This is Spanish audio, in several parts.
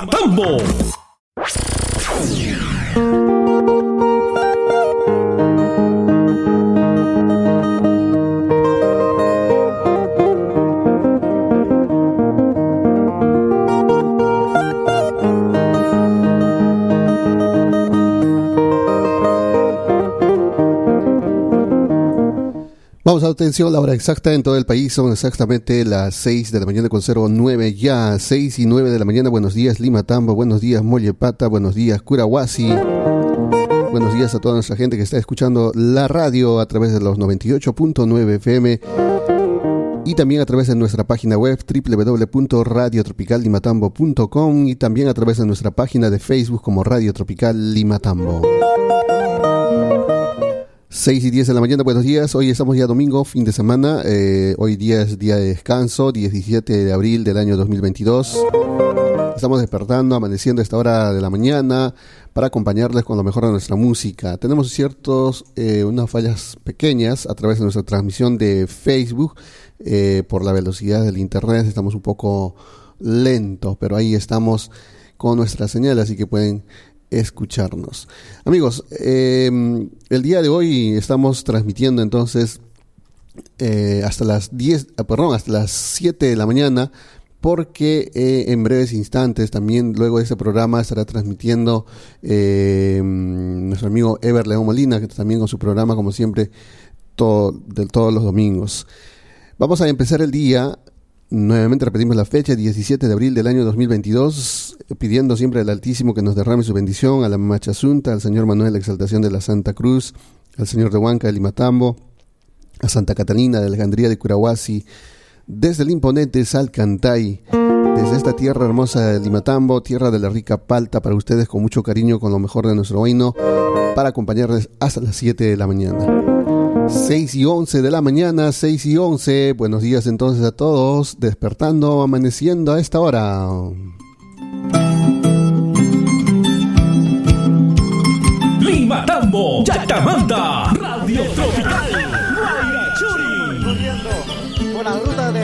desde atención, la hora exacta en todo el país son exactamente las 6 de la mañana con 09 ya, 6 y 9 de la mañana. Buenos días Lima Tambo, buenos días Mollepata, buenos días Curahuasi. Buenos días a toda nuestra gente que está escuchando la radio a través de los 98.9 FM y también a través de nuestra página web www.radiotropicallimatambo.com y también a través de nuestra página de Facebook como Radio Tropical Limatambo. 6 y 10 de la mañana, buenos días. Hoy estamos ya domingo, fin de semana. Eh, hoy día es día de descanso, 17 de abril del año 2022. Estamos despertando, amaneciendo a esta hora de la mañana para acompañarles con lo mejor de nuestra música. Tenemos ciertos, eh, unas fallas pequeñas a través de nuestra transmisión de Facebook. Eh, por la velocidad del internet estamos un poco lentos, pero ahí estamos con nuestra señal, así que pueden escucharnos. Amigos, em, el día de hoy estamos transmitiendo entonces eh, hasta las 10, ah, perdón, hasta las 7 de la mañana porque eh, en breves instantes también luego de este programa estará transmitiendo em, nuestro amigo Ever León Molina, que también con su programa como siempre todo, de todos los domingos. Vamos a empezar el día Nuevamente repetimos la fecha, 17 de abril del año 2022, pidiendo siempre al Altísimo que nos derrame su bendición, a la Machasunta, al Señor Manuel, la exaltación de la Santa Cruz, al Señor de Huanca de Limatambo, a Santa Catalina de Alejandría de Curahuasi, desde el imponente Salcantay, desde esta tierra hermosa de Limatambo, tierra de la rica palta, para ustedes con mucho cariño, con lo mejor de nuestro reino, para acompañarles hasta las 7 de la mañana. 6 y 11 de la mañana, 6 y 11. Buenos días entonces a todos, despertando, amaneciendo a esta hora. Lima Tambo, Yacamanta, Radio Tropical, Corriendo por la ruta de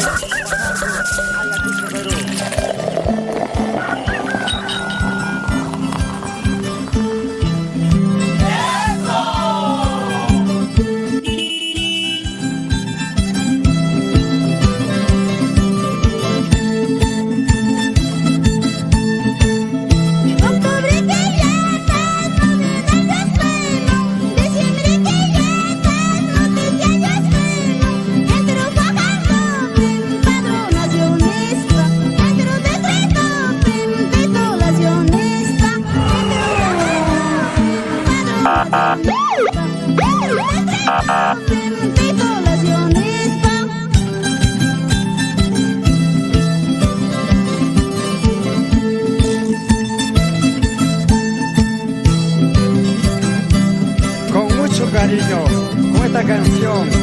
canción,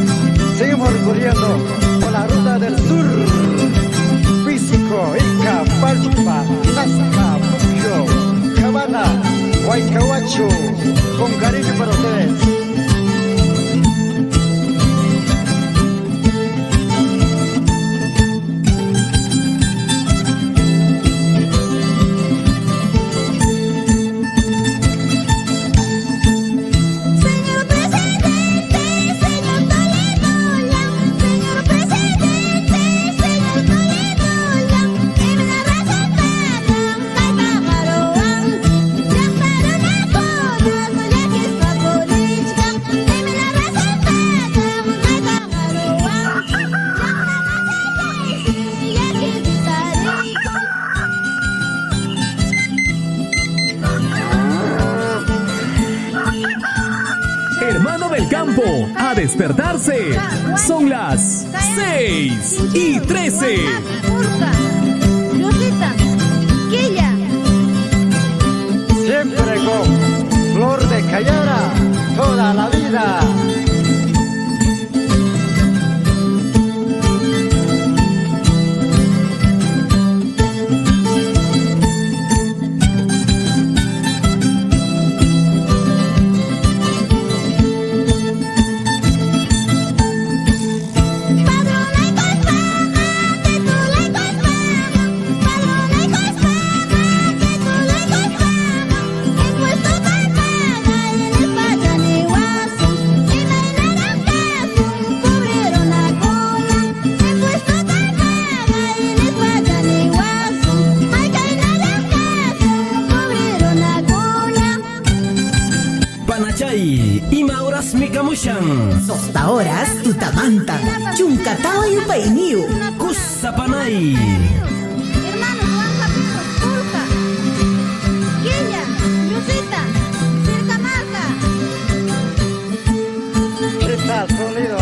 y 13. Horas mikamushan. Sosta horas tutamantan. Chunkatao yupainiu. Kusapanay. Hermanos, Juanja, Pedro, Pulca. Quilla, Yusita, Circamarca. Está sonido,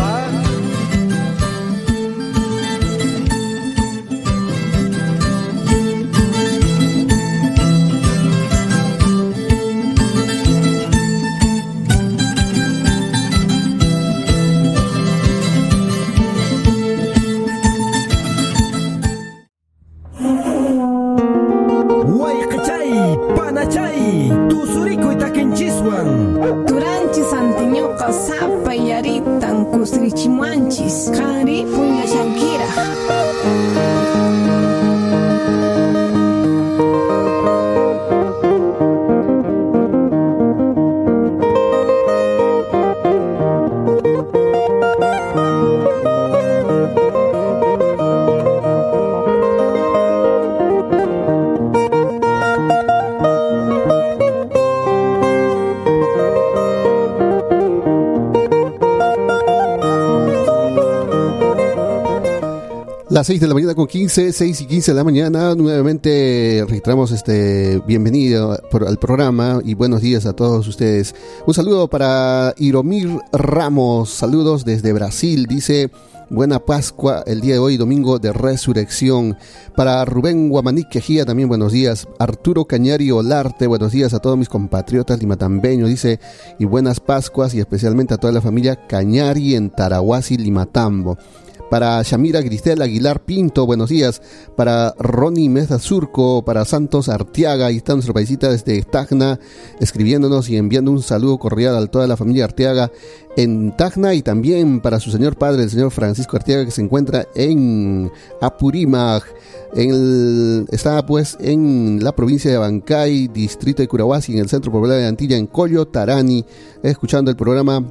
Las 6 de la mañana con 15, 6 y 15 de la mañana, nuevamente registramos este bienvenido al programa y buenos días a todos ustedes. Un saludo para Iromir Ramos, saludos desde Brasil, dice Buena Pascua el día de hoy, domingo de resurrección. Para Rubén Guamaní Quejía también buenos días. Arturo Cañari Olarte, buenos días a todos mis compatriotas limatambeños, dice, y buenas Pascuas y especialmente a toda la familia Cañari en Tarahuasi, Limatambo. Para Shamira Gristel Aguilar Pinto, buenos días. Para Ronnie Meza Surco, para Santos Arteaga, ahí está nuestra paisita desde Tacna, escribiéndonos y enviando un saludo cordial a toda la familia Arteaga en Tacna y también para su señor padre, el señor Francisco Arteaga, que se encuentra en Apurímac. En está pues en la provincia de Abancay, distrito de Curahuasi, en el centro poblado de Antilla, en Coyo, Tarani, escuchando el programa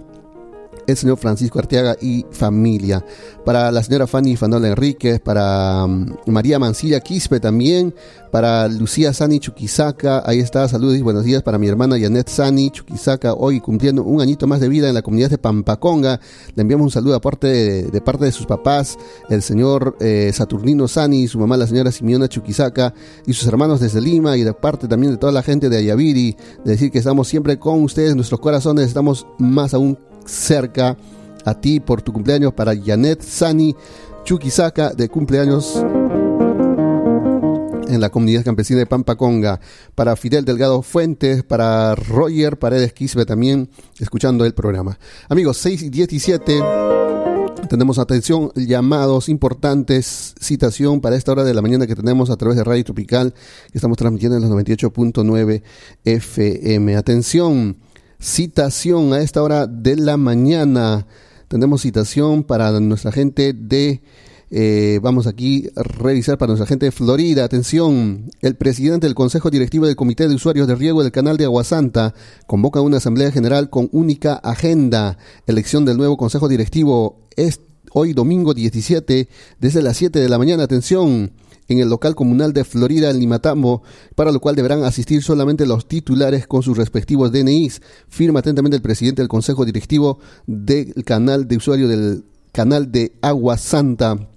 el señor Francisco Arteaga y familia. Para la señora Fanny Fanola Enríquez, para mm, María Mancilla Quispe también, para Lucía Sani Chuquisaca, ahí está, saludos y buenos días para mi hermana Janet Sani Chuquisaca, hoy cumpliendo un añito más de vida en la comunidad de Pampaconga. Le enviamos un saludo de, de parte de sus papás, el señor eh, Saturnino Sani, su mamá la señora Simeona Chuquisaca y sus hermanos desde Lima y de parte también de toda la gente de Ayaviri, de decir que estamos siempre con ustedes, nuestros corazones, estamos más aún cerca a ti por tu cumpleaños para Janet Sani Chuquisaca de cumpleaños en la comunidad campesina de Pampaconga, para Fidel Delgado Fuentes, para Roger Paredes Quispe también, escuchando el programa. Amigos, 6 y 17, tenemos atención, llamados importantes, citación para esta hora de la mañana que tenemos a través de Radio Tropical, que estamos transmitiendo en los 98.9 FM. Atención, citación a esta hora de la mañana. Tenemos citación para nuestra gente de, eh, vamos aquí a revisar para nuestra gente de Florida. Atención, el presidente del Consejo Directivo del Comité de Usuarios de Riego del Canal de Aguasanta convoca una asamblea general con única agenda. Elección del nuevo Consejo Directivo es hoy domingo 17 desde las 7 de la mañana. Atención en el local comunal de Florida, en Limatambo, para lo cual deberán asistir solamente los titulares con sus respectivos DNIs. Firma atentamente el presidente del Consejo Directivo del canal de usuario del canal de Agua Santa.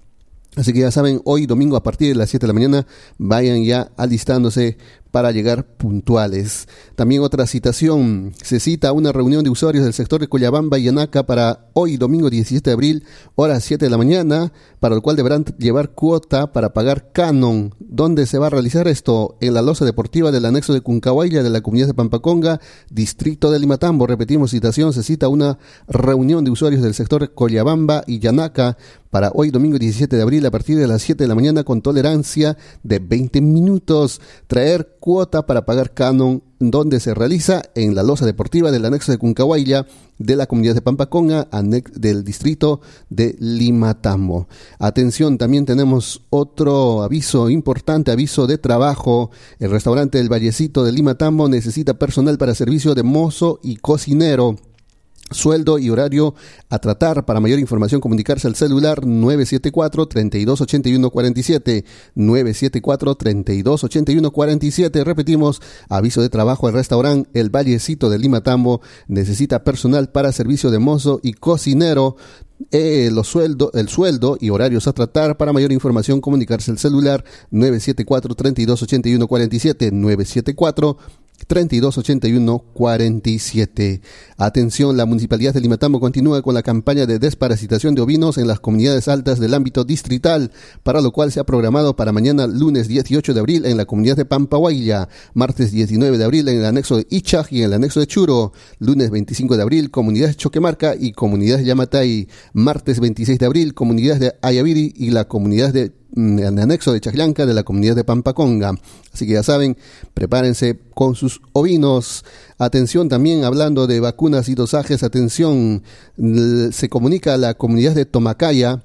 Así que ya saben, hoy domingo a partir de las 7 de la mañana, vayan ya alistándose para llegar puntuales. También otra citación, se cita una reunión de usuarios del sector de Coyabamba y Anaca para hoy domingo 17 de abril, horas 7 de la mañana, para lo cual deberán llevar cuota para pagar canon. ¿Dónde se va a realizar esto? En la losa deportiva del anexo de Cuncahuayla de la comunidad de Pampaconga, distrito de Limatambo. Repetimos citación, se cita una reunión de usuarios del sector de Coyabamba y Yanaca para hoy domingo 17 de abril a partir de las 7 de la mañana con tolerancia de 20 minutos. Traer cuota para pagar canon donde se realiza en la losa deportiva del anexo de Cuncahuayla de la comunidad de Pampaconga del distrito de Limatambo. Atención, también tenemos otro aviso importante, aviso de trabajo. El restaurante El Vallecito de Limatambo necesita personal para servicio de mozo y cocinero. Sueldo y horario a tratar. Para mayor información, comunicarse al celular 974-3281-47. 974-3281-47. Repetimos, aviso de trabajo al restaurante El Vallecito de Lima Tambo. Necesita personal para servicio de mozo y cocinero. Eh, sueldo, el sueldo y horarios a tratar. Para mayor información, comunicarse al celular 974-3281-47. 974 3281-47. Atención, la Municipalidad de Limatambo continúa con la campaña de desparasitación de ovinos en las comunidades altas del ámbito distrital, para lo cual se ha programado para mañana lunes 18 de abril en la comunidad de Pampahuaya, martes 19 de abril en el anexo de Ichaj y en el anexo de Churo, lunes 25 de abril comunidades Choquemarca y comunidades Yamatay, martes 26 de abril comunidades de Ayaviri y la comunidad de mm, en el anexo de Chaclanca de la comunidad de Pampaconga. Así que ya saben, prepárense con sus ovinos. Atención también, hablando de vacunas y dosajes, atención, se comunica a la comunidad de Tomacaya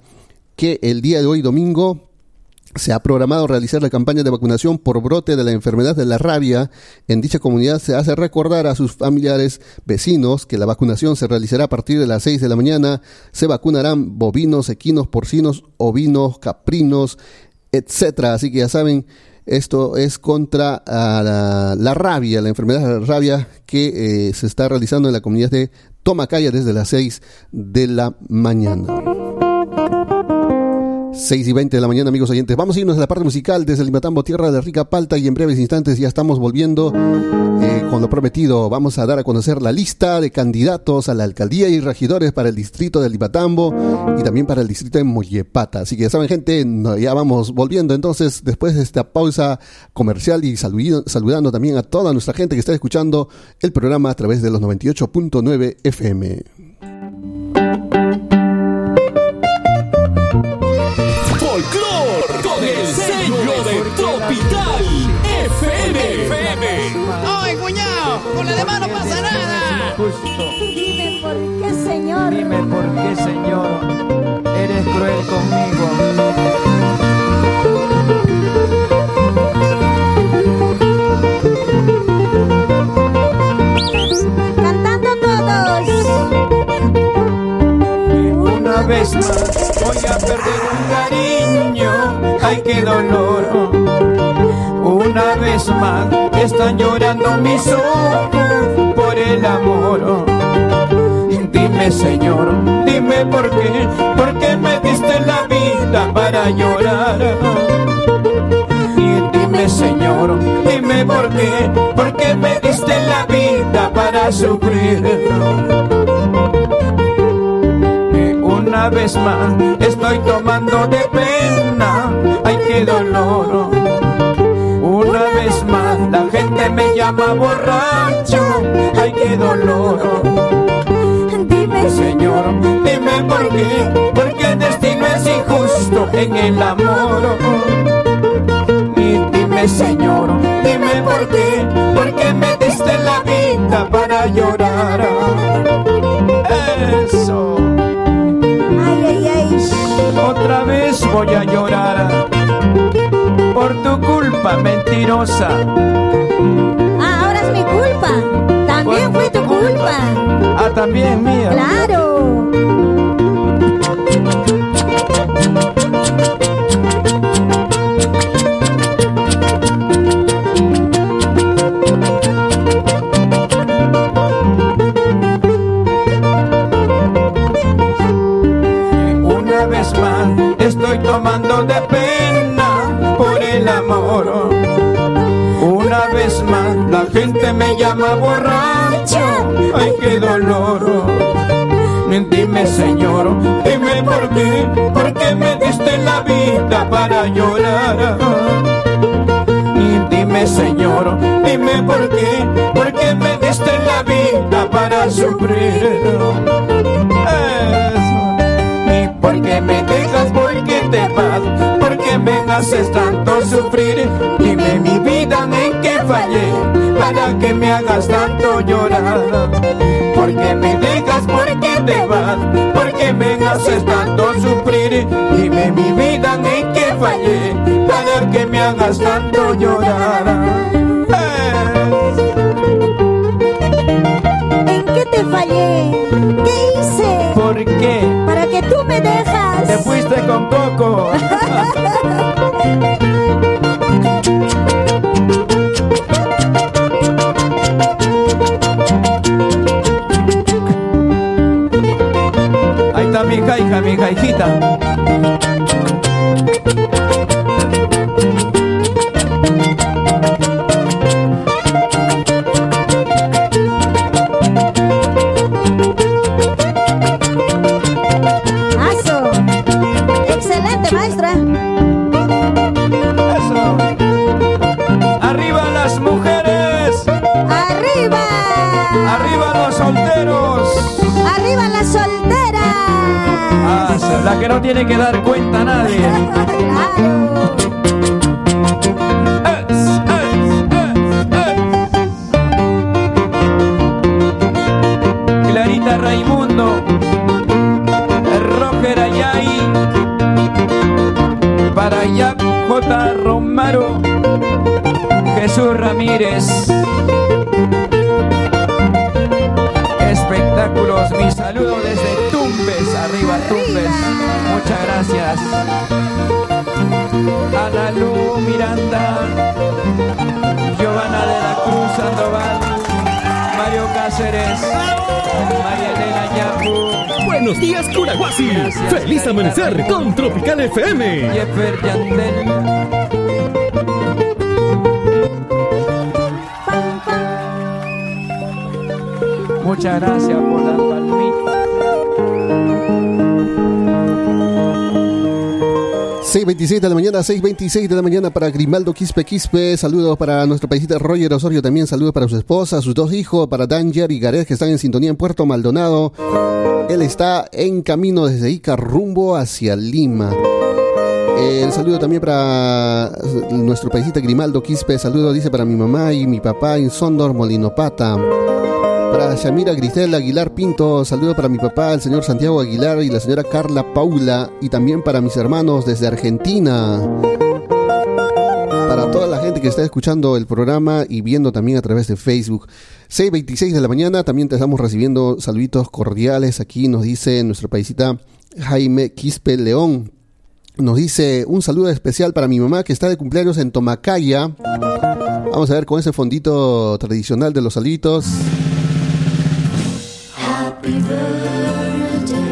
que el día de hoy, domingo, se ha programado realizar la campaña de vacunación por brote de la enfermedad de la rabia. En dicha comunidad se hace recordar a sus familiares, vecinos, que la vacunación se realizará a partir de las 6 de la mañana. Se vacunarán bovinos, equinos, porcinos, ovinos, caprinos, etcétera. Así que ya saben, esto es contra ah, la, la rabia, la enfermedad de la rabia que eh, se está realizando en la comunidad de Tomacaya desde las 6 de la mañana. 6 y 20 de la mañana, amigos oyentes. Vamos a irnos a la parte musical desde Limatambo, tierra de rica palta, y en breves instantes ya estamos volviendo eh, con lo prometido. Vamos a dar a conocer la lista de candidatos a la alcaldía y regidores para el distrito de Limatambo y también para el distrito de Mollepata. Así que ya saben, gente, no, ya vamos volviendo. Entonces, después de esta pausa comercial y saludido- saludando también a toda nuestra gente que está escuchando el programa a través de los 98.9 FM. Demás no pasa nada. Dime por qué, Señor. Dime por qué, Señor, eres cruel conmigo. Cantando todos. Una vez más voy a perder un cariño, ay qué dolor. Una vez más están llorando mis ojos por el amor. Dime Señor, dime por qué, por qué me diste la vida para llorar. Y dime Señor, dime por qué, por qué me diste la vida para sufrir. Una vez más estoy tomando de pena, ay qué dolor. Gente me llama borracho, ay qué dolor. Dime Señor, dime por qué, porque el destino es injusto en el amor. Y dime Señor, dime por qué, porque me diste la vida para llorar. Eso. Ay, ay, ay. Otra vez voy a llorar por tu culpa mentirosa. Ah, ahora es mi culpa. También fue tu culpa. Ah, también mía. Claro. Gente me llama borracho. Ay, qué dolor. Dime Señor, dime por qué, por qué me diste la vida para llorar. Y dime Señor, dime por qué, por qué me diste la vida para sufrir. Eso. ¿Y por qué me dejas? ¿Por qué te vas? ¿Por qué me haces tanto sufrir? Dime mi vida en qué fallé nada que me hagas tanto llorar. Porque me dejas, porque te vas, porque me haces tanto sufrir. Dime mi vida en que fallé, para que me hagas tanto llorar. ¿En qué te fallé? ¿Qué hice? ¿Por qué? Para que tú me dejas. Te fuiste con Coco. Mi hija, mi hijita. Gracias. Ana Lu Miranda, Giovanna de la Cruz Sandoval, Mario Cáceres, María Elena Yapu, Buenos días, Curaguasi. Feliz amanecer con Tropical FM. Jeffer Yandel, muchas gracias por la 6.26 de la mañana, 6.26 de la mañana para Grimaldo Quispe Quispe. Saludos para nuestro paisita Roger Osorio también. Saludos para su esposa, sus dos hijos, para Danger y Gareth que están en sintonía en Puerto Maldonado. Él está en camino desde Ica rumbo hacia Lima. El saludo también para nuestro paisita Grimaldo Quispe. Saludo dice para mi mamá y mi papá en Sondor Molinopata. Para Shamira Grisel Aguilar Pinto, saludo para mi papá, el señor Santiago Aguilar y la señora Carla Paula, y también para mis hermanos desde Argentina. Para toda la gente que está escuchando el programa y viendo también a través de Facebook. 6.26 de la mañana, también te estamos recibiendo saluditos cordiales. Aquí nos dice nuestro paisita Jaime Quispe León. Nos dice un saludo especial para mi mamá que está de cumpleaños en Tomacaya. Vamos a ver con ese fondito tradicional de los saluditos.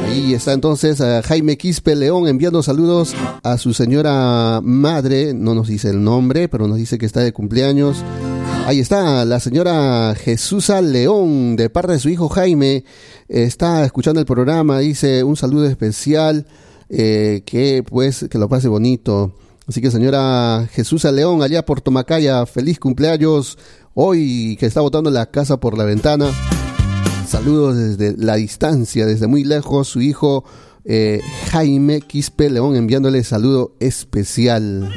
Ahí está entonces a Jaime Quispe León enviando saludos a su señora madre, no nos dice el nombre, pero nos dice que está de cumpleaños. Ahí está la señora Jesusa León, de parte de su hijo Jaime, está escuchando el programa, dice un saludo especial, eh, que pues que lo pase bonito. Así que señora Jesusa León, allá por Tomacaya, feliz cumpleaños hoy que está botando la casa por la ventana. Saludos desde la distancia, desde muy lejos, su hijo eh, Jaime Quispe León enviándole saludo especial.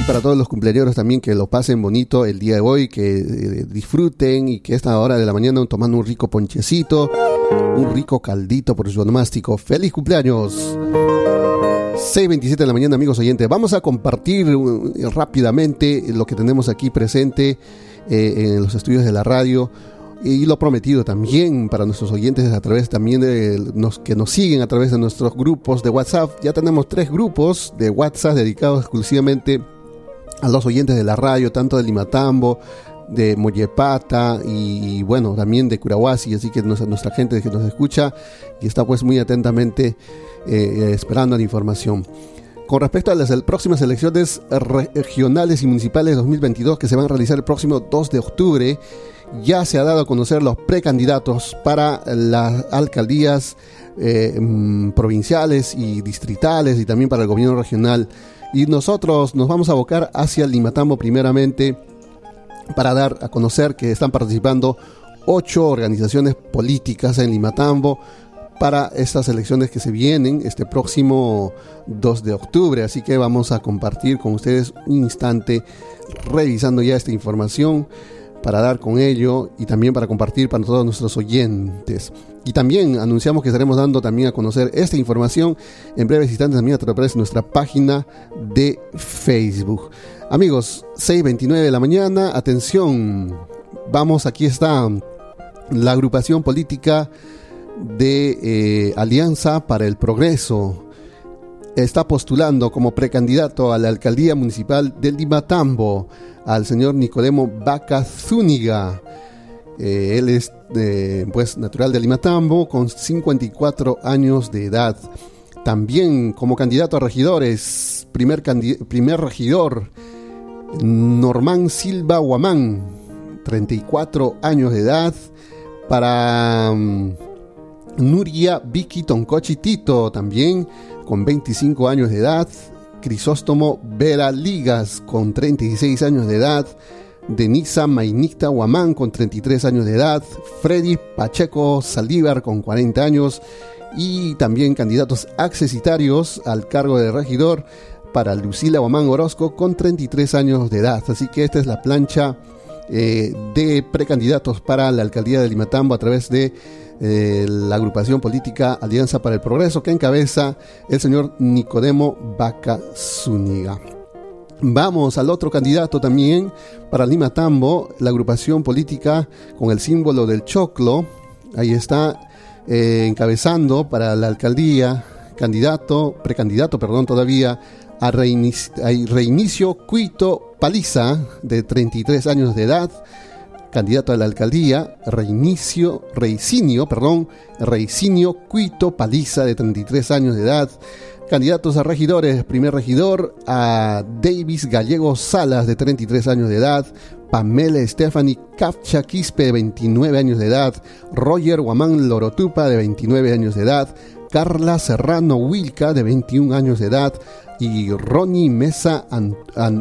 Y para todos los cumpleaños también que lo pasen bonito el día de hoy, que eh, disfruten y que esta hora de la mañana tomando un rico ponchecito, un rico caldito por su onomástico. ¡Feliz cumpleaños! 6.27 de la mañana, amigos oyentes. Vamos a compartir uh, rápidamente lo que tenemos aquí presente eh, en los estudios de la radio y lo prometido también para nuestros oyentes a través también de los que nos siguen a través de nuestros grupos de WhatsApp. Ya tenemos tres grupos de WhatsApp dedicados exclusivamente a los oyentes de la radio, tanto de Limatambo, de Mollepata y, bueno, también de Curahuasi, así que nuestra, gente que nos escucha y está pues muy atentamente eh, esperando la información. Con respecto a las próximas elecciones regionales y municipales 2022 que se van a realizar el próximo 2 de octubre, ya se ha dado a conocer los precandidatos para las alcaldías eh, mm, provinciales y distritales y también para el gobierno regional. Y nosotros nos vamos a abocar hacia Limatambo primeramente para dar a conocer que están participando ocho organizaciones políticas en Limatambo para estas elecciones que se vienen este próximo 2 de octubre. Así que vamos a compartir con ustedes un instante revisando ya esta información para dar con ello y también para compartir para todos nuestros oyentes. Y también anunciamos que estaremos dando también a conocer esta información en breves instantes también a través de nuestra página de Facebook. Amigos, 6.29 de la mañana, atención, vamos, aquí está la agrupación política de eh, Alianza para el Progreso. Está postulando como precandidato a la alcaldía municipal de Limatambo al señor Nicodemo Vaca Zúñiga. Eh, él es pues natural de Limatambo con 54 años de edad. También como candidato a regidores, primer, primer regidor, Normán Silva Guamán, 34 años de edad. Para mm, Nuria Vicky Toncochi Tito, también con 25 años de edad. Crisóstomo Vera Ligas, con 36 años de edad. Denisa Mainicta Guamán, con 33 años de edad. Freddy Pacheco Saldívar, con 40 años. Y también candidatos accesitarios al cargo de regidor para Lucila Guamán Orozco, con 33 años de edad. Así que esta es la plancha eh, de precandidatos para la alcaldía de Limatambo a través de eh, la agrupación política Alianza para el Progreso que encabeza el señor Nicodemo Vaca Zúñiga. Vamos al otro candidato también para Limatambo, la agrupación política con el símbolo del choclo. Ahí está eh, encabezando para la alcaldía, candidato, precandidato, perdón, todavía a Reinicio Cuito Paliza, de 33 años de edad, candidato a la alcaldía, Reinicio, Reicinio, perdón, Reicinio Cuito Paliza, de 33 años de edad. Candidatos a regidores, primer regidor a Davis Gallego Salas, de 33 años de edad. Pamela Stephanie Capcha Quispe, de 29 años de edad. Roger Guamán Lorotupa, de 29 años de edad. Carla Serrano Wilca, de 21 años de edad. Y Ronnie, Mesa, An-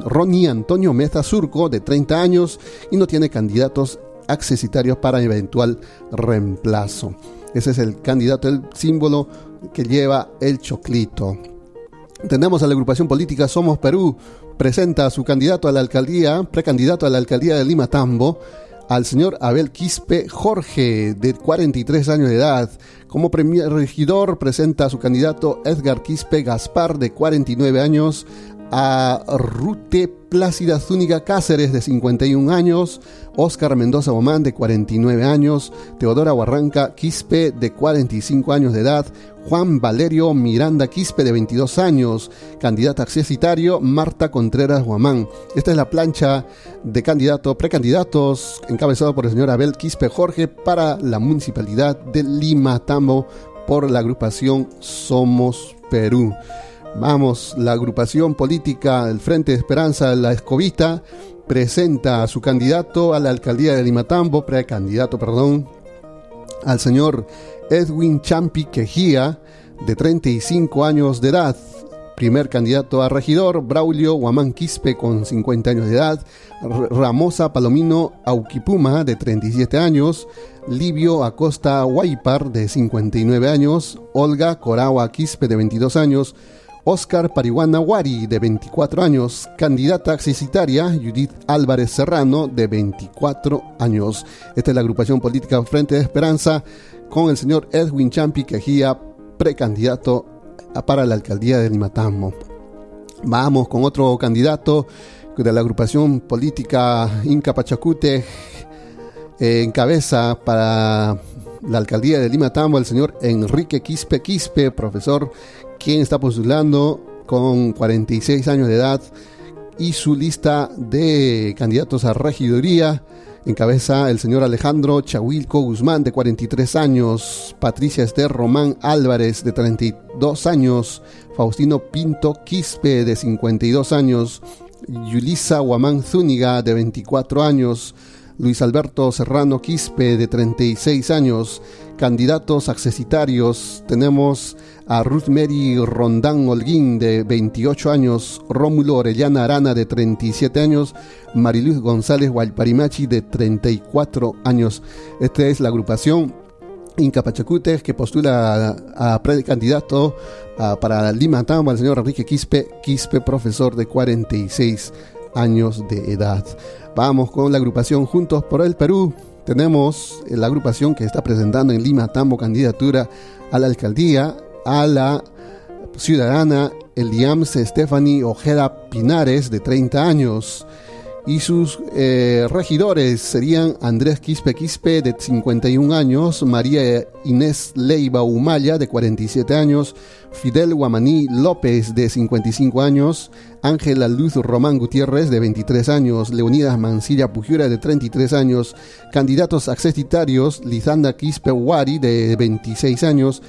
Ronnie Antonio Meza Surco, de 30 años. Y no tiene candidatos accesitarios para eventual reemplazo. Ese es el candidato, el símbolo que lleva el choclito. Tenemos a la agrupación política Somos Perú, presenta a su candidato a la alcaldía, precandidato a la alcaldía de Lima Tambo, al señor Abel Quispe Jorge, de 43 años de edad. Como primer regidor presenta a su candidato Edgar Quispe Gaspar, de 49 años, a Rute Plácida Zúñiga Cáceres, de 51 años, Óscar Mendoza Bomán, de 49 años, Teodora Barranca Quispe, de 45 años de edad, Juan Valerio Miranda Quispe, de 22 años, candidata accesitario Marta Contreras Guamán. Esta es la plancha de candidato, precandidatos, encabezado por el señor Abel Quispe Jorge para la municipalidad de Lima Tambo por la agrupación Somos Perú. Vamos, la agrupación política del Frente de Esperanza, la Escobita, presenta a su candidato a la alcaldía de Limatambo, precandidato, perdón, al señor Edwin Champi Quejía, de 35 años de edad. Primer candidato a regidor, Braulio Guamán Quispe, con 50 años de edad. Ramosa Palomino Auquipuma, de 37 años. Livio Acosta Guaypar, de 59 años. Olga Coragua Quispe, de 22 años. Oscar Parihuana Wari, de 24 años. Candidata accesitaria, Judith Álvarez Serrano, de 24 años. Esta es la agrupación política Frente de Esperanza con el señor Edwin Champi Quejía, precandidato para la alcaldía de Limatambo. Vamos con otro candidato de la agrupación política Inca Pachacute, eh, encabeza para la alcaldía de Lima Tambo el señor Enrique Quispe Quispe, profesor, quien está postulando con 46 años de edad y su lista de candidatos a regiduría encabeza el señor Alejandro Chahuilco Guzmán de 43 años, Patricia Esther Román Álvarez de 32 años, Faustino Pinto Quispe de 52 años, Yulisa Guamán Zúñiga de 24 años, Luis Alberto Serrano Quispe de 36 años. Candidatos accesitarios tenemos a Ruth Mary Rondán Holguín de 28 años, Rómulo Orellana Arana de 37 años, Mariluz González Guayparimachi de 34 años. Esta es la agrupación Inca Pachacutes que postula a, a precandidato para Lima Tambo al señor Enrique Quispe, Quispe profesor de 46 años de edad. Vamos con la agrupación Juntos por el Perú. Tenemos la agrupación que está presentando en Lima Tambo candidatura a la alcaldía, a la ciudadana Eliams Stephanie Ojeda Pinares, de 30 años. y sus eh, regidores serían Andrés Quispe Quispe de 51 años, María Inés Leiva Humaya de 47 años, Fidel Guamaní López de 55 años, Ángela Luz Román Gutiérrez de 23 años, Leonidas Mancilla Pujura de 33 años, candidatos accesitarios Lizanda Quispe Wari de 26 años,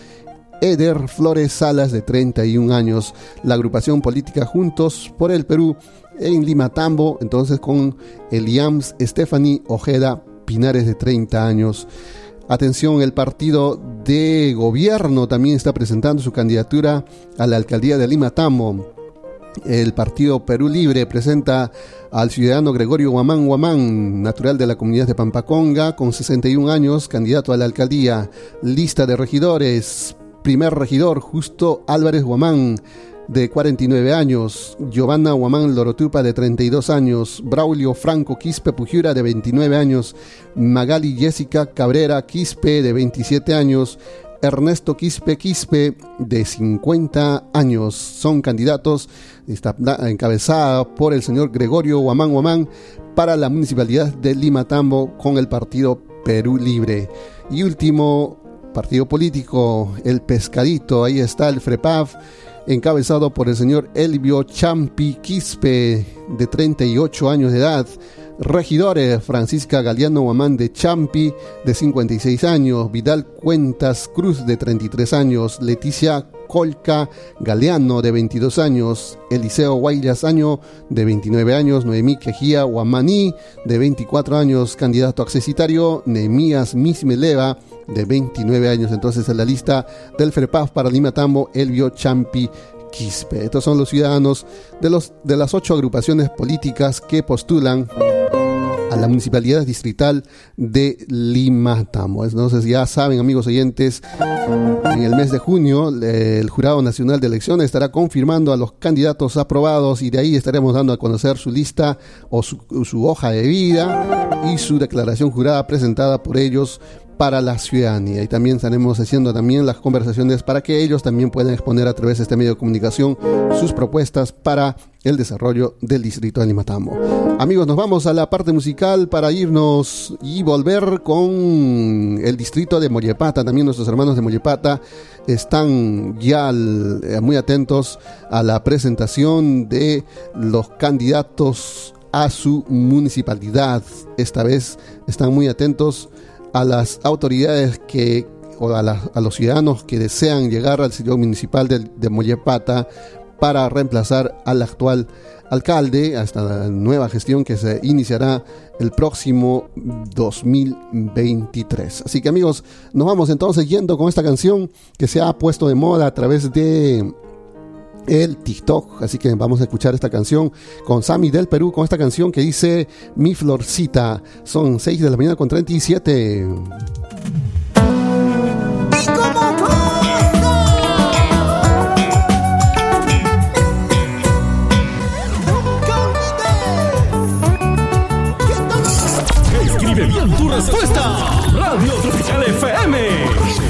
Eder Flores Salas de 31 años, la agrupación política Juntos por el Perú en Limatambo, entonces con Eliams Stephanie Ojeda Pinares de 30 años. Atención, el partido de gobierno también está presentando su candidatura a la alcaldía de Limatambo. El partido Perú Libre presenta al ciudadano Gregorio Guamán Guamán, natural de la comunidad de Pampaconga, con 61 años, candidato a la alcaldía. Lista de regidores. Primer regidor, Justo Álvarez Guamán, de 49 años. Giovanna Guamán Lorotupa, de 32 años. Braulio Franco Quispe Pujura, de 29 años. Magali Jessica Cabrera Quispe, de 27 años. Ernesto Quispe Quispe, de 50 años. Son candidatos, encabezada por el señor Gregorio Guamán Guamán para la municipalidad de Limatambo con el partido Perú Libre. Y último partido político, el Pescadito, ahí está el FREPAF, encabezado por el señor Elvio Champi Quispe, de 38 años de edad. Regidores, Francisca Galeano Guamán de Champi, de 56 años, Vidal Cuentas Cruz, de 33 años, Leticia Colca Galeano, de 22 años, Eliseo Guayas Año, de 29 años, Noemí Quejía Guamaní, de 24 años, candidato accesitario, Nemías Mismeleva, de 29 años, entonces en la lista del FREPAF para Lima Tambo, Elvio Champi Quispe. Estos son los ciudadanos de, los, de las ocho agrupaciones políticas que postulan a la municipalidad distrital de Lima Tambo. Entonces ya saben, amigos oyentes, en el mes de junio el Jurado Nacional de Elecciones estará confirmando a los candidatos aprobados y de ahí estaremos dando a conocer su lista o su, su hoja de vida y su declaración jurada presentada por ellos para la ciudadanía. Y también estaremos haciendo también las conversaciones para que ellos también puedan exponer a través de este medio de comunicación sus propuestas para el desarrollo del distrito de Limatambo. Amigos, nos vamos a la parte musical para irnos y volver con el distrito de Mollepata. También nuestros hermanos de Mollepata están ya eh, muy atentos a la presentación de los candidatos a su municipalidad. Esta vez están muy atentos a las autoridades que o a, los ciudadanos que desean llegar al sitio municipal de, de Mollepata para reemplazar al actual alcalde hasta la nueva gestión que se iniciará el próximo 2023. Así que amigos, nos vamos entonces yendo con esta canción que se ha puesto de moda a través de el TikTok. Así que vamos a escuchar esta canción con Sammy del Perú, con esta canción que dice Mi Florcita. Son 6 de la mañana con 37. Escribe bien tu respuesta. Radio Tropical FM.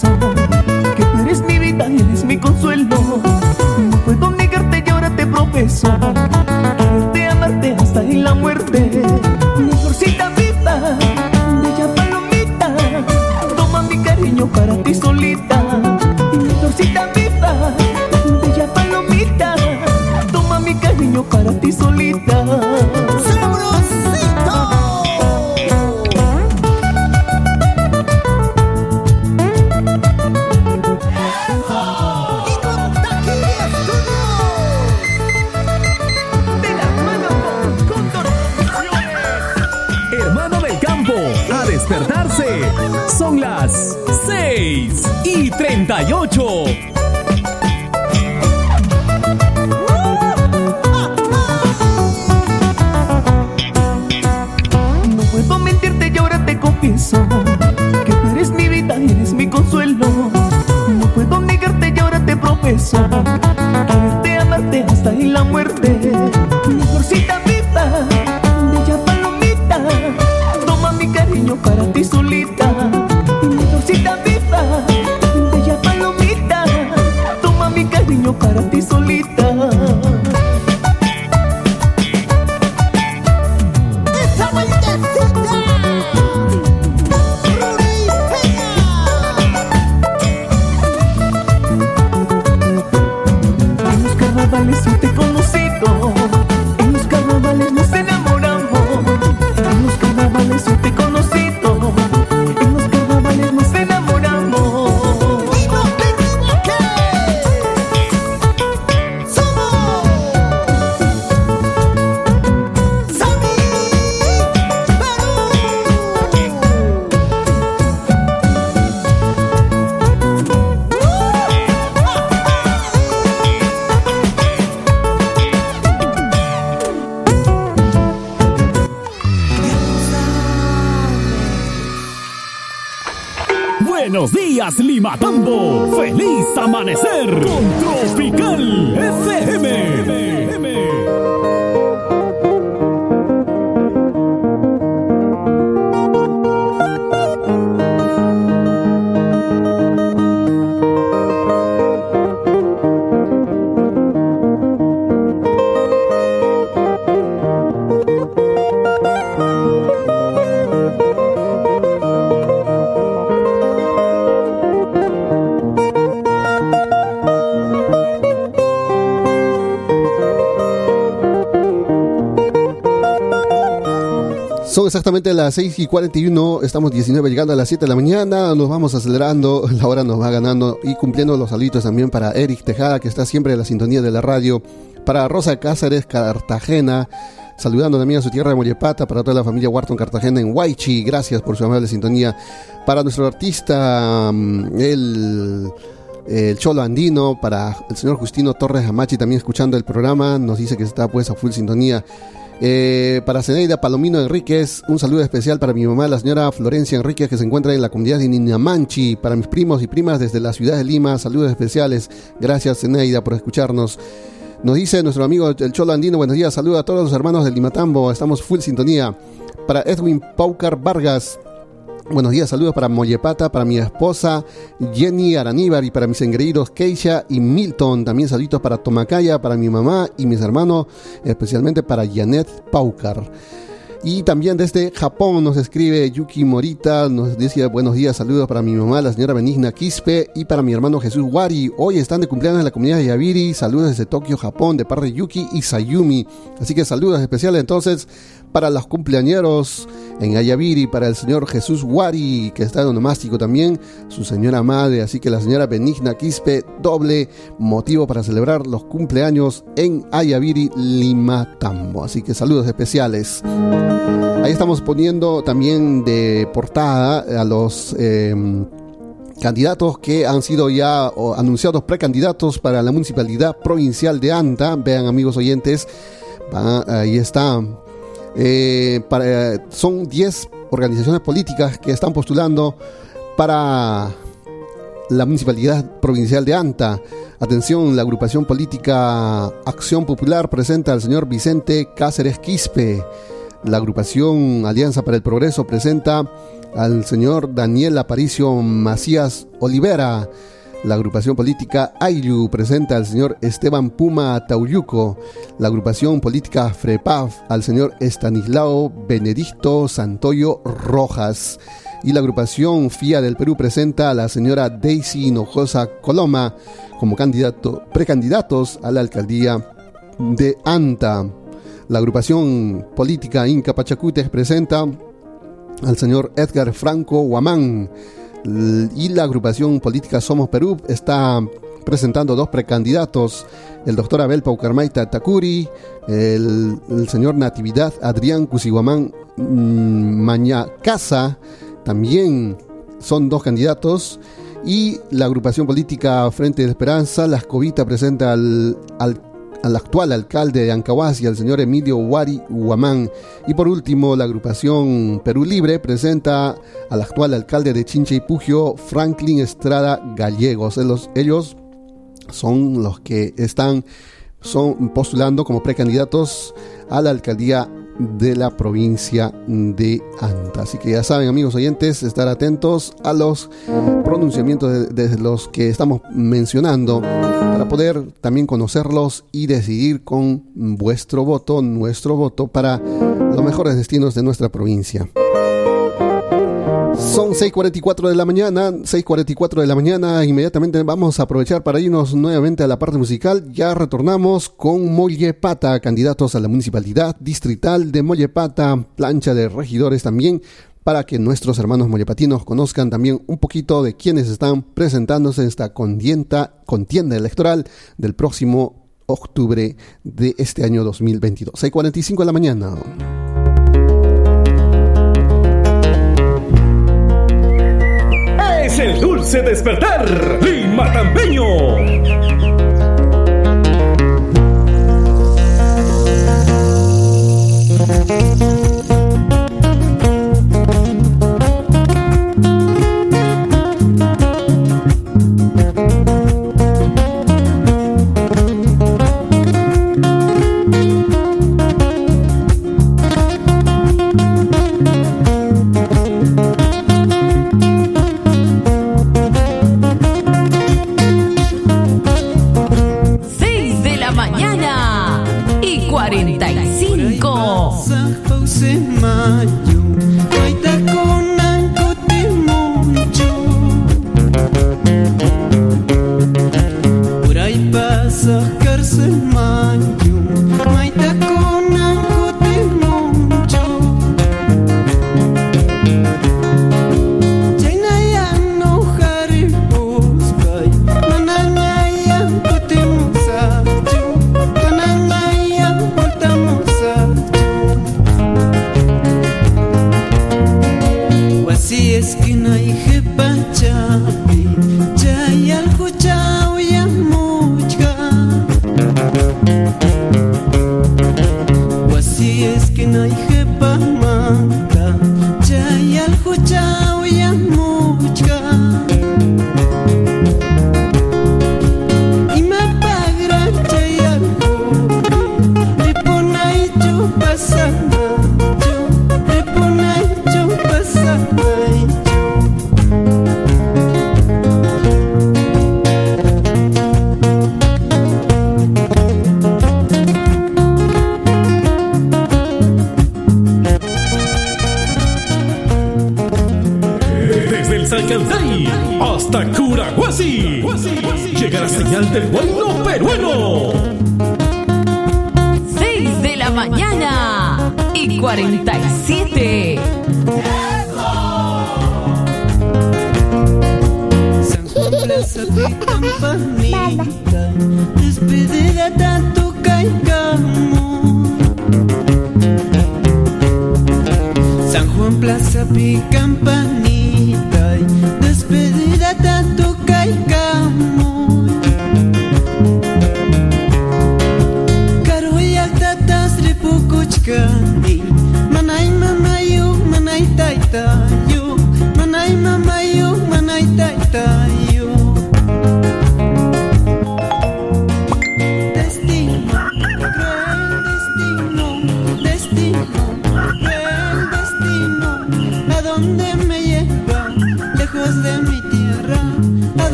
Que tú eres mi vida eres mi consuelo. No puedo negarte y ahora te profeso Quererte, amarte hasta en la muerte. Mi florcita viva, bella palomita Toma mi cariño para ti solita. Mi florcita viva, bella palomita Toma mi cariño para ti solita 88. Exactamente las 6 y 41, estamos 19 llegando a las 7 de la mañana, nos vamos acelerando, la hora nos va ganando y cumpliendo los saludos también para Eric Tejada, que está siempre en la sintonía de la radio, para Rosa Cáceres Cartagena, saludando también a su tierra de Mollepata, para toda la familia Wharton Cartagena en Huaychi, gracias por su amable sintonía, para nuestro artista, mm, el el Cholo Andino, para el señor Justino Torres Amachi también escuchando el programa, nos dice que está pues a full sintonía. Eh, para Zeneida Palomino Enríquez, un saludo especial para mi mamá, la señora Florencia Enríquez, que se encuentra en la comunidad de Ninamanchi. Para mis primos y primas desde la ciudad de Lima, saludos especiales. Gracias, Zeneida, por escucharnos. Nos dice nuestro amigo el Cholo Andino, buenos días, saludos a todos los hermanos del Limatambo, estamos full sintonía. Para Edwin Paucar Vargas, Buenos días, saludos para Mollepata, para mi esposa Jenny Araníbar y para mis engreídos Keisha y Milton. También saludos para Tomacaya, para mi mamá y mis hermanos, especialmente para Janet Paucar. Y también desde Japón nos escribe Yuki Morita, nos dice buenos días, saludos para mi mamá, la señora Benigna Quispe, y para mi hermano Jesús Wari. Hoy están de cumpleaños en la comunidad de Yabiri, saludos desde Tokio, Japón, de parte de Yuki y Sayumi. Así que saludos especiales entonces para los cumpleañeros en Ayaviri, para el señor Jesús Wari, que está en onomástico también, su señora madre, así que la señora Benigna Quispe, doble motivo para celebrar los cumpleaños en Ayaviri, Limatambo. Así que saludos especiales. Ahí estamos poniendo también de portada a los... Eh, candidatos que han sido ya anunciados precandidatos para la municipalidad provincial de Anta. Vean amigos oyentes, ahí está eh, son 10 organizaciones políticas que están postulando para la Municipalidad Provincial de Anta. Atención, la agrupación política Acción Popular presenta al señor Vicente Cáceres Quispe. La agrupación Alianza para el Progreso presenta al señor Daniel Aparicio Macías Olivera. La agrupación política Ayu presenta al señor Esteban Puma Tauyuco. La agrupación política FREPAF al señor Estanislao Benedicto Santoyo Rojas. Y la agrupación FIA del Perú presenta a la señora Daisy Hinojosa Coloma como candidato, precandidatos a la alcaldía de Anta. La agrupación política Inca Pachacutes presenta al señor Edgar Franco Guamán y la agrupación política Somos Perú está presentando dos precandidatos, el doctor Abel Paucarmaita Takuri, el, señor Natividad Adrián Cusiguamán mm, Mañacasa, también son dos candidatos, y la agrupación política Frente de Esperanza, Las Covita presenta al al actual alcalde de Ancahuasi, al señor Emilio Wari Huamán. Y por último, la agrupación Perú Libre presenta al actual alcalde de Chincha y Pugio, Franklin Estrada Gallegos. Ellos son los que están son postulando como precandidatos a la alcaldía de la provincia de Anta. Así que ya saben, amigos oyentes, estar atentos a los pronunciamientos de, los que estamos mencionando para poder también conocerlos y decidir con vuestro voto, nuestro voto, para los mejores destinos de nuestra provincia. Son 6.44 de la mañana, 6.44 de la mañana, inmediatamente vamos a aprovechar para irnos nuevamente a la parte musical, ya retornamos con Mollepata, candidatos a la municipalidad distrital de Mollepata, plancha de regidores también, para que nuestros hermanos mollepatinos conozcan también un poquito de quienes están presentándose en esta contienda, contienda electoral del próximo octubre de este año 2022. 6.45 de la mañana. El dulce despertar. Lima Tampeño.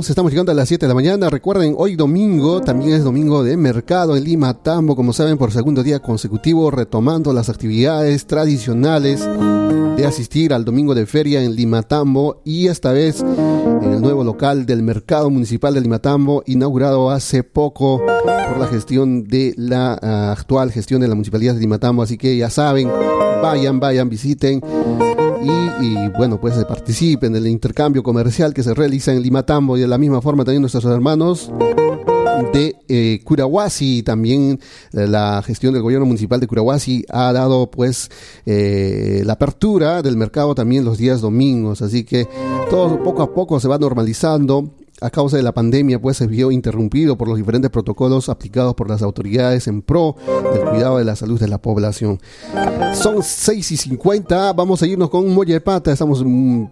49, vamos, estamos llegando a las 7 de la mañana. Recuerden, hoy domingo también es domingo de mercado en Lima Tambo, como saben, por segundo día consecutivo, retomando las actividades tradicionales de asistir al domingo de feria en Lima Tambo y esta vez en el nuevo local del Mercado Municipal de Lima Tambo, inaugurado hace poco por la gestión de la uh, actual gestión de la Municipalidad de Lima Tambo. Así que ya saben, vayan, vayan, visiten. Y, y, bueno, pues participen en el intercambio comercial que se realiza en Limatambo y de la misma forma también nuestros hermanos de eh, Curahuasi, también eh, la gestión del gobierno municipal de Curahuasi ha dado pues eh, la apertura del mercado también los días domingos, así que todo poco a poco se va normalizando a causa de la pandemia, pues se vio interrumpido por los diferentes protocolos aplicados por las autoridades en pro del cuidado de la salud de la población. Son 6 y 50, vamos a irnos con un de pata, estamos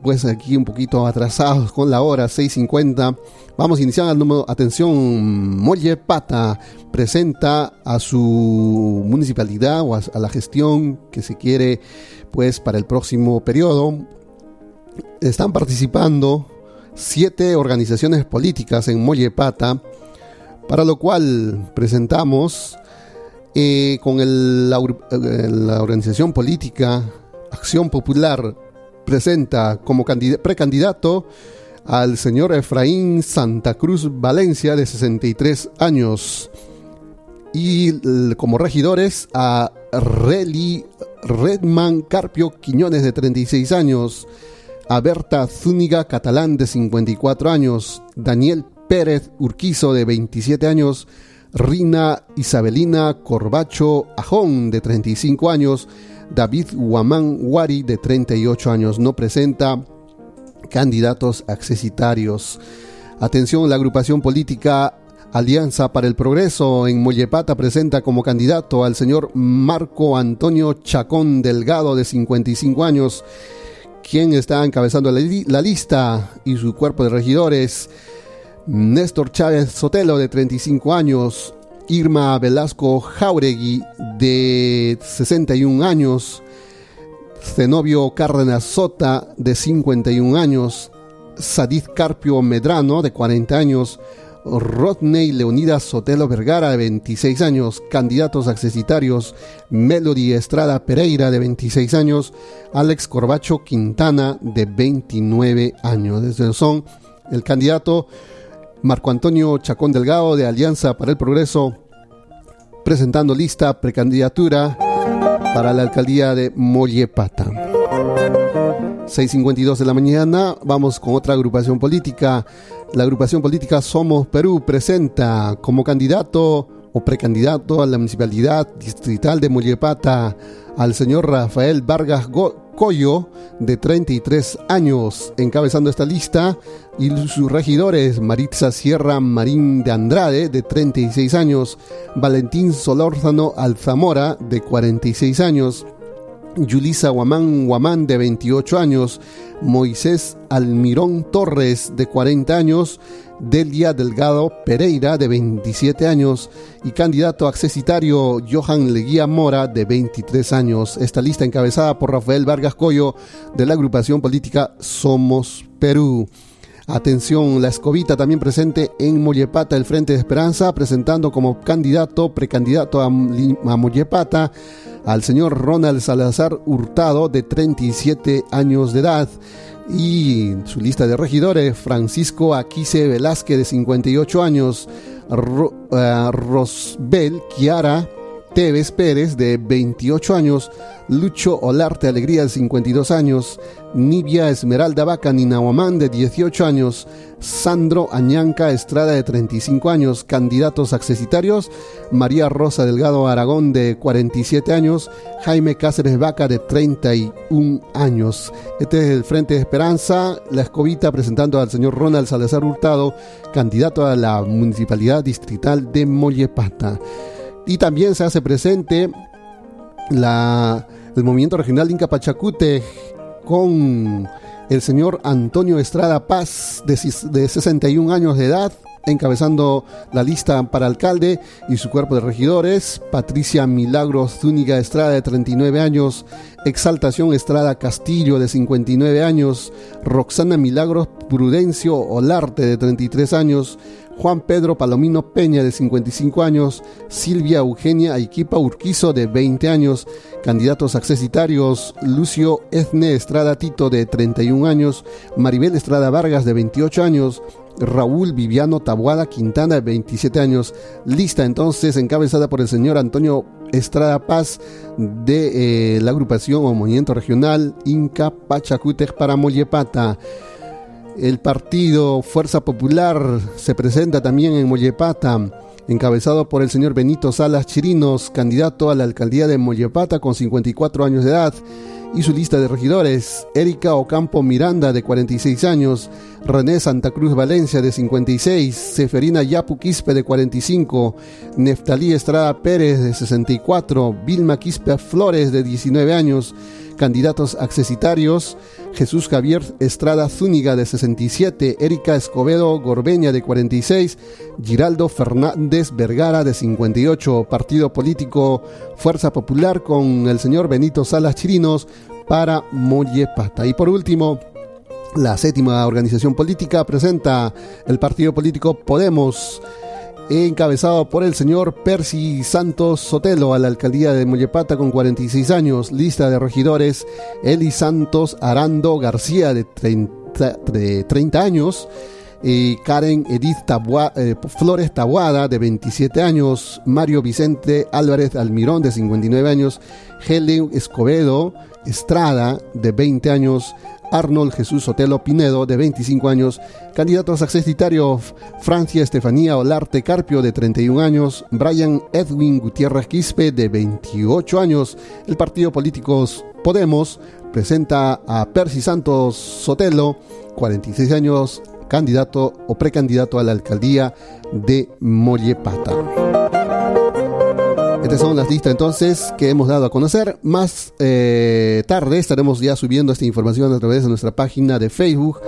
pues aquí un poquito atrasados con la hora, 6.50. Vamos a iniciar el número, atención, Molle Pata presenta a su municipalidad o a, a la gestión que se quiere pues para el próximo periodo. Están participando siete organizaciones políticas en Mollepata, para lo cual presentamos eh, con la, la, organización política Acción Popular, presenta como precandidato al señor Efraín Santa Cruz Valencia, de 63 años, y como regidores a Reli Redman Carpio Quiñones, de 36 años, a Berta Zúñiga Catalán de 54 años, Daniel Pérez Urquizo de 27 años, Rina Isabelina Corbacho Ajón de 35 años, David Guamán Wari de 38 años. No presenta candidatos accesitarios. Atención, la agrupación política Alianza para el Progreso en Mollepata presenta como candidato al señor Marco Antonio Chacón Delgado de 55 años quien está encabezando la, li- la lista y su cuerpo de regidores. Néstor Chávez Sotelo, de 35 años. Irma Velasco Jauregui, de 61 años. Zenobio Cárdenas Sota, de 51 años. Sadid Carpio Medrano, de 40 años. Rodney Leonidas Sotelo Vergara, de 26 años. Candidatos accesitarios. Melody Estrada Pereira, de 26 años. Alex Corbacho Quintana, de 29 años. Desde son el candidato Marco Antonio Chacón Delgado, de Alianza para el Progreso, presentando lista precandidatura para la alcaldía de Mollepata. 6.52 de la mañana, vamos con otra agrupación política. La agrupación política Somos Perú presenta como candidato o precandidato a la municipalidad distrital de Mollepata al señor Rafael Vargas Coyo, de 33 años, encabezando esta lista, y sus regidores Maritza Sierra Marín de Andrade, de 36 años, Valentín Solórzano Alzamora, de 46 años, Yulisa Guamán Guamán, de 28 años, Moisés Almirón Torres, de 40 años, Delia Delgado Pereira, de 27 años, y candidato accesitario Johan Leguía Mora, de 23 años. Esta lista encabezada por Rafael Vargas Coyo, de la agrupación política Somos Perú. Atención, la escobita también presente en Mollepata, el Frente de Esperanza, presentando como candidato, precandidato a, a Mollepata al señor Ronald Salazar Hurtado, de 37 años de edad. Y su lista de regidores, Francisco Aquise Velázquez, de 58 años, Ro- eh, Rosbel Kiara Tevez Pérez, de 28 años, Lucho Olarte Alegría, de 52 años, Nibia Esmeralda Vaca Ninahuamán, de 18 años, Sandro Añanca Estrada, de 35 años, candidatos accesitarios, María Rosa Delgado Aragón, de 47 años, Jaime Cáceres Vaca, de 31 años. Este es el Frente de Esperanza, la escobita presentando al señor Ronald Salazar Hurtado, candidato a la Municipalidad Distrital de Mollepata. Y también se hace presente la, el movimiento regional Inca Pachacute con el señor Antonio Estrada Paz, de, de 61 años de edad, encabezando la lista para alcalde y su cuerpo de regidores, Patricia Milagros Zúñiga Estrada, de 39 años, Exaltación Estrada Castillo, de 59 años, Roxana Milagros Prudencio Olarte, de 33 años, Juan Pedro Palomino Peña, de 55 años, Silvia Eugenia Aiquipa Urquizo, de 20 años, candidatos accesitarios, Lucio Ezne Estrada Tito, de 31 años, Maribel Estrada Vargas, de 28 años, Raúl Viviano Tabuada Quintana, de 27 años. Lista entonces encabezada por el señor Antonio Estrada Paz de eh, la agrupación o movimiento regional Inca Pachacútec para Mollepata. El partido Fuerza Popular se presenta también en Mollepata, encabezado por el señor Benito Salas Chirinos, candidato a la alcaldía de Mollepata con 54 años de edad, y su lista de regidores, Erika Ocampo Miranda de 46 años, René Santa Cruz Valencia de 56, Seferina Yapu Quispe de 45, Neftalí Estrada Pérez de 64, Vilma Quispe Flores de 19 años, candidatos accesitarios, Jesús Javier Estrada Zúñiga de 67, Erika Escobedo Gorbeña de 46, Giraldo Fernández Vergara de 58, partido político Fuerza Popular con el señor Benito Salas Chirinos para Mollepata. Y por último, la séptima organización política presenta el partido político Podemos encabezado por el señor Percy Santos Sotelo a la alcaldía de Mollepata con 46 años, lista de regidores Eli Santos Arando García de 30, de 30 años, Karen Edith eh, Flores Tabuada de 27 años, Mario Vicente Álvarez Almirón de 59 años, Helen Escobedo Estrada de 20 años, Arnold Jesús Sotelo Pinedo, de 25 años, candidatos accesitarios Francia Estefanía Olarte Carpio, de 31 años, Brian Edwin Gutiérrez Quispe, de 28 años, el partido político Podemos presenta a Percy Santos Sotelo, 46 años, candidato o precandidato a la alcaldía de Mollepata. Estas son las listas entonces que hemos dado a conocer. Más eh, tarde estaremos ya subiendo esta información a través de nuestra página de Facebook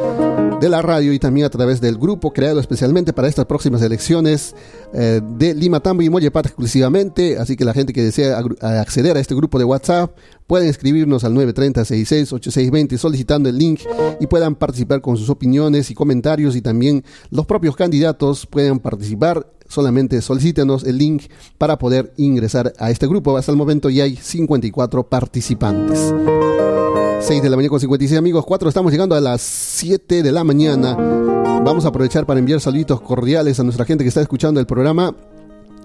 de la radio y también a través del grupo creado especialmente para estas próximas elecciones eh, de Lima Tambo y Mollepata exclusivamente. Así que la gente que desea acceder a este grupo de WhatsApp pueden escribirnos al 930-66-8620 solicitando el link y puedan participar con sus opiniones y comentarios y también los propios candidatos pueden participar solamente solicítenos el link para poder ingresar a este grupo. Hasta el momento ya hay 54 participantes. 6 de la mañana con 56 amigos, 4 estamos llegando a las 7 de la mañana. Vamos a aprovechar para enviar saluditos cordiales a nuestra gente que está escuchando el programa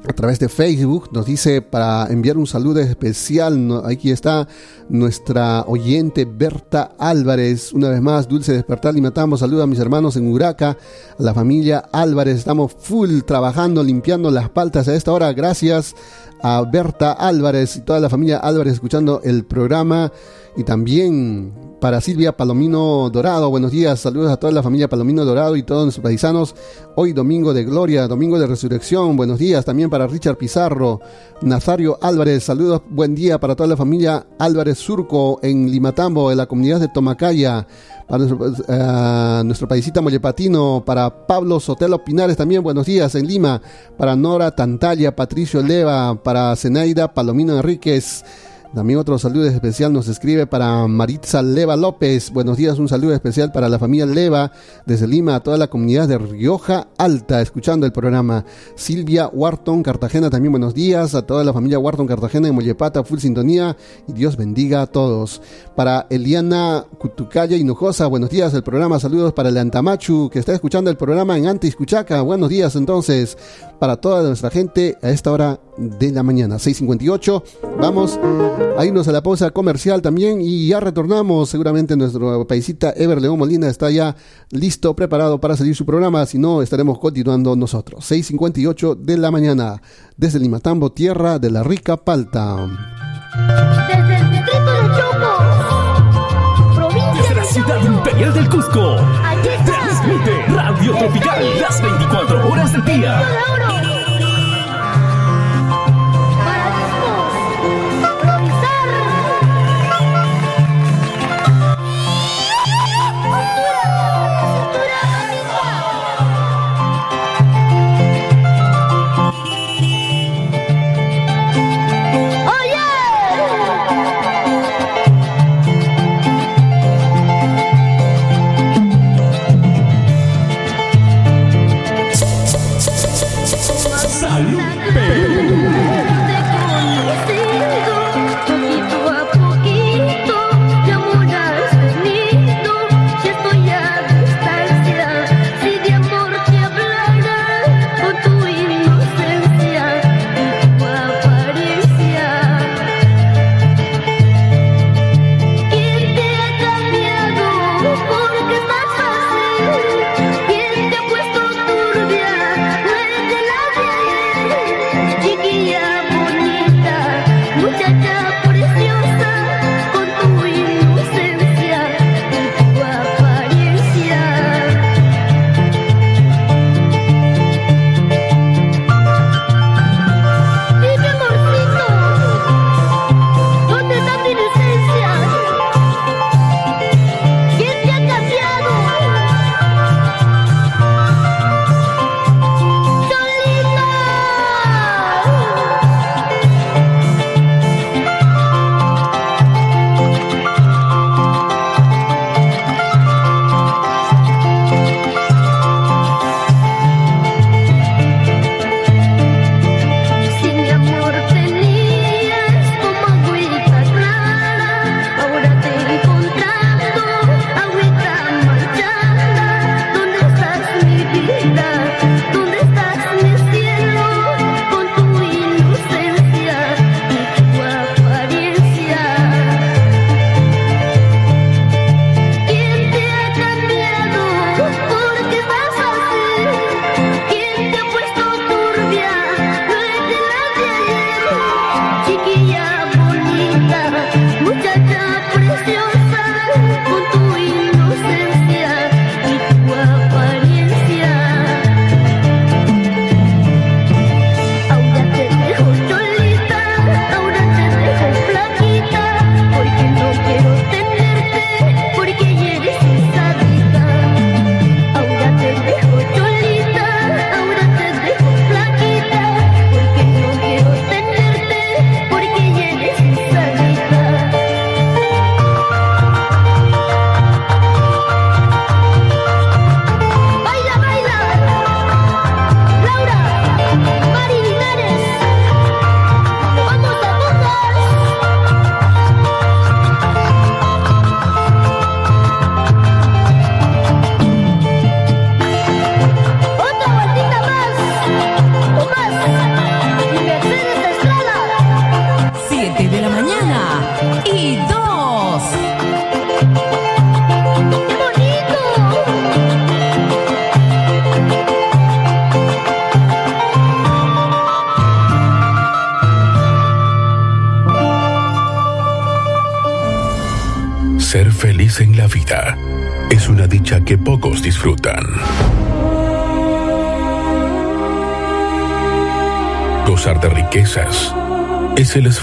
a través de Facebook. Nos dice para enviar un saludo especial. Aquí está nuestra oyente Berta Álvarez. Una vez más, Dulce Despertar y matamos. Saludos a mis hermanos en Uraca, a la familia Álvarez. Estamos full trabajando, limpiando las paltas a esta hora. Gracias a Berta Álvarez y toda la familia Álvarez escuchando el programa. Y también para Silvia Palomino Dorado, buenos días, saludos a toda la familia Palomino Dorado y todos nuestros paisanos. Hoy domingo de gloria, domingo de resurrección, buenos días también para Richard Pizarro, Nazario Álvarez, saludos, buen día para toda la familia Álvarez Surco en Limatambo, en la comunidad de Tomacaya. Para nuestro, uh, nuestro paisita mollepatino, para Pablo Sotelo Pinares también, buenos días en Lima, para Nora Tantalla, Patricio Leva, para Zenaida Palomino Enríquez, también otro saludo especial nos escribe para Maritza Leva López. Buenos días, un saludo especial para la familia Leva desde Lima, a toda la comunidad de Rioja Alta, escuchando el programa. Silvia Wharton Cartagena, también buenos días. A toda la familia Wharton Cartagena en Mollepata, full sintonía. Y Dios bendiga a todos. Para Eliana Cutucaya Hinojosa, buenos días. El programa, saludos para el Antamachu que está escuchando el programa en Antiscuchaca. Buenos días entonces para toda nuestra gente a esta hora de la mañana, 6.58. Vamos a irnos a la pausa comercial también y ya retornamos. Seguramente nuestro paisita Ever León Molina está ya listo, preparado para salir su programa. Si no, estaremos continuando nosotros. 6.58 de la mañana, desde Limatambo, tierra de la rica palta. Desde el distrito de Choco, provincia Desde la ciudad imperial del Cusco. Transmite Radio Tropical las 24 horas del día.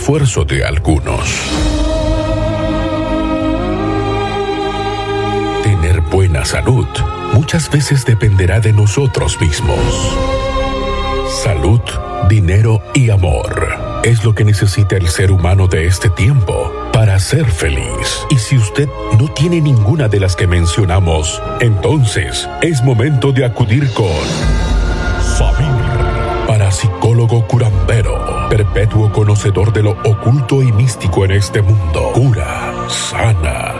Esfuerzo de algunos. Tener buena salud muchas veces dependerá de nosotros mismos. Salud, dinero y amor es lo que necesita el ser humano de este tiempo para ser feliz. Y si usted no tiene ninguna de las que mencionamos, entonces es momento de acudir con perpetuo conocedor de lo oculto y místico en este mundo. Cura, sana,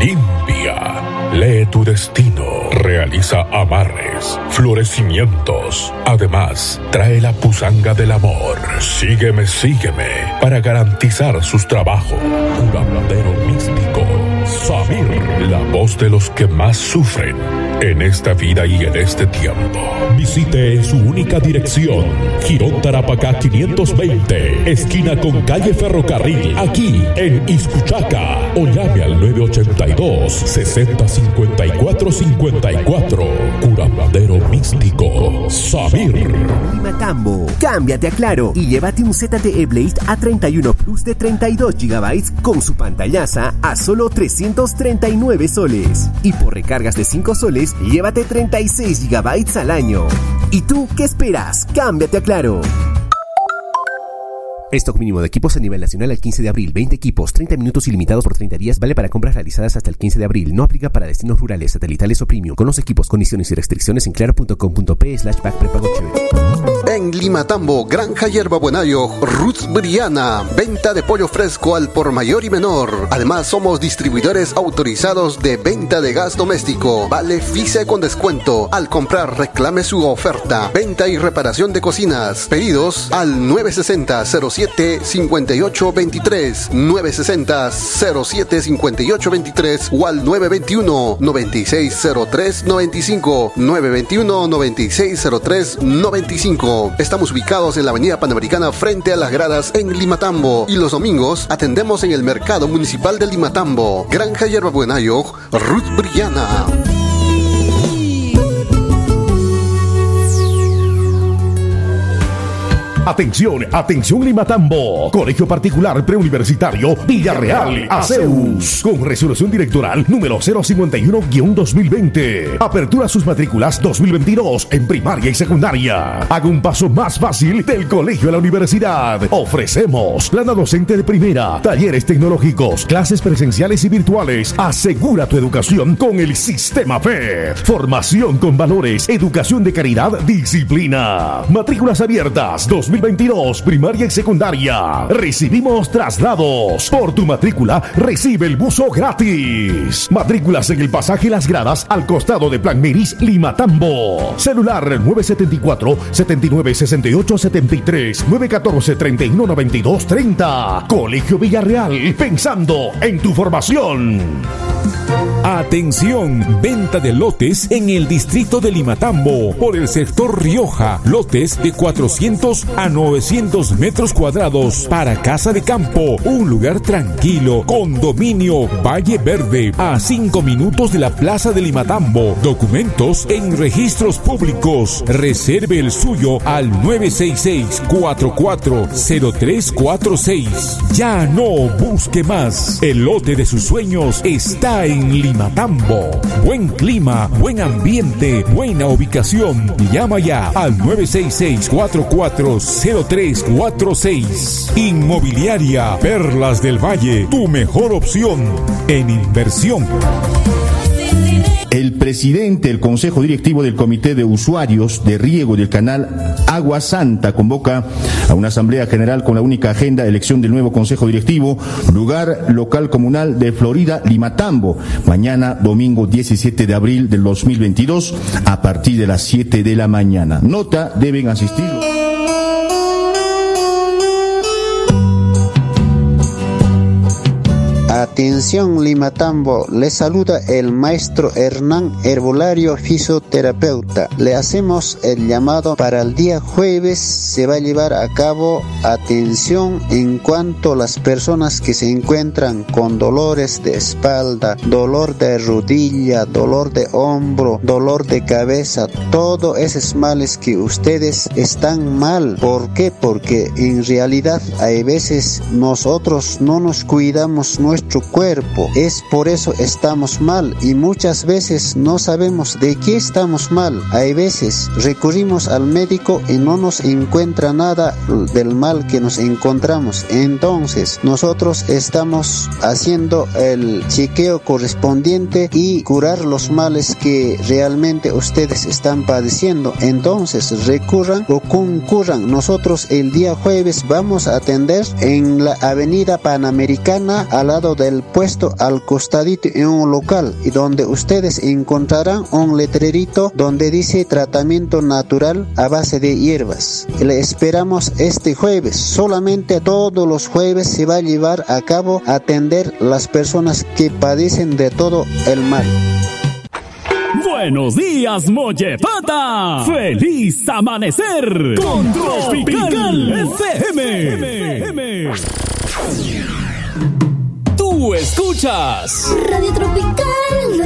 limpia. Lee tu destino, realiza amarres, florecimientos. Además, trae la pusanga del amor. Sígueme, sígueme, para garantizar sus trabajos. Curandero místico, Samir, la voz de los que más sufren en esta vida y en este tiempo. Visite en su única dirección, Girón Tarapacá 520, esquina con calle Ferrocarril, aquí en Iscuchaca, o llame al 982 6054 54. Curandero místico, Samir. Matambo, cámbiate a Claro y llévate un ZTE Blade A31 Plus de 32 GB con su pantallaza a solo 339 soles. Y por recargas de 5 soles, llévate 36 GB al año. ¿Y tú qué esperas? Cámbiate a Claro. Stock mínimo de equipos a nivel nacional al 15 de abril. 20 equipos, 30 minutos ilimitados por 30 días. Vale para compras realizadas hasta el 15 de abril. No aplica para destinos rurales, satelitales o premium. Con los equipos, condiciones y restricciones en claro.com.p slash. En Limatambo, Granja Hierba Buenayo, Ruth Briana. Venta de pollo fresco al por mayor y menor. Además, somos distribuidores autorizados de venta de gas doméstico. Vale FICE con descuento. Al comprar, reclame su oferta. Venta y reparación de cocinas. Pedidos al 960 07 58 23 960 07 58 23 o al 921 9603 95 921 9603 95 Estamos ubicados en la avenida Panamericana frente a las gradas en Limatambo. Y los domingos atendemos en el mercado municipal de Limatambo. Granja Yerba Buenayo Ruth Brillana Atención, atención Limatambo. Colegio Particular Preuniversitario Villarreal Aceus. Con resolución directoral número 051-2020. Apertura sus matrículas 2022 en primaria y secundaria. Haga un paso más fácil del colegio a la universidad. Ofrecemos plana docente de primera, talleres tecnológicos, clases presenciales y virtuales. Asegura tu educación con el sistema FED. Formación con valores, educación de calidad, disciplina. Matrículas abiertas 2022, primaria y secundaria. Recibimos traslados. Por tu matrícula, recibe el buzo gratis. Matrículas en el pasaje Las Gradas al costado de Plan Miris, Limatambo. Celular 974 79 68 73 914 31 92 30. Colegio Villarreal, pensando en tu formación. Atención, venta de lotes en el distrito de Limatambo por el sector Rioja. Lotes de 400 a 900 metros cuadrados para casa de campo. Un lugar tranquilo con dominio Valle Verde a 5 minutos de la plaza de Limatambo. Documentos en registros públicos. Reserve el suyo al 966-440346. Ya no busque más. El lote de sus sueños está en Limatambo. Buen clima, buen ambiente, buena ubicación. Llama ya al 966-440346. Inmobiliaria Perlas del Valle, tu mejor opción en inversión. El presidente del Consejo Directivo del Comité de Usuarios de Riego del Canal Agua Santa convoca a una Asamblea General con la única agenda elección del nuevo Consejo Directivo, lugar local comunal de Florida, Limatambo, mañana domingo 17 de abril del 2022 a partir de las 7 de la mañana. Nota, deben asistir. Atención Limatambo, le saluda el maestro Hernán Herbolario Fisioterapeuta. Le hacemos el llamado para el día jueves. Se va a llevar a cabo atención en cuanto las personas que se encuentran con dolores de espalda, dolor de rodilla, dolor de hombro, dolor de cabeza, todos esos males que ustedes están mal. ¿Por qué? Porque en realidad hay veces nosotros no nos cuidamos nuestro cuerpo. Es por eso estamos mal y muchas veces no sabemos de qué estamos mal. Hay veces recurrimos al médico y no nos encuentra nada del mal que nos encontramos. Entonces nosotros estamos haciendo el chequeo correspondiente y curar los males que realmente ustedes están padeciendo. Entonces recurran o concurran. Nosotros el día jueves vamos a atender en la avenida Panamericana al lado del puesto al costadito en un local y donde ustedes encontrarán un letrerito donde dice tratamiento natural a base de hierbas. Le esperamos este jueves. Solamente todos los jueves se va a llevar a cabo atender las personas que padecen de todo el mal. Buenos días, Mollepata. Feliz amanecer con Tropical FM. Tú escuchas Radio Tropical.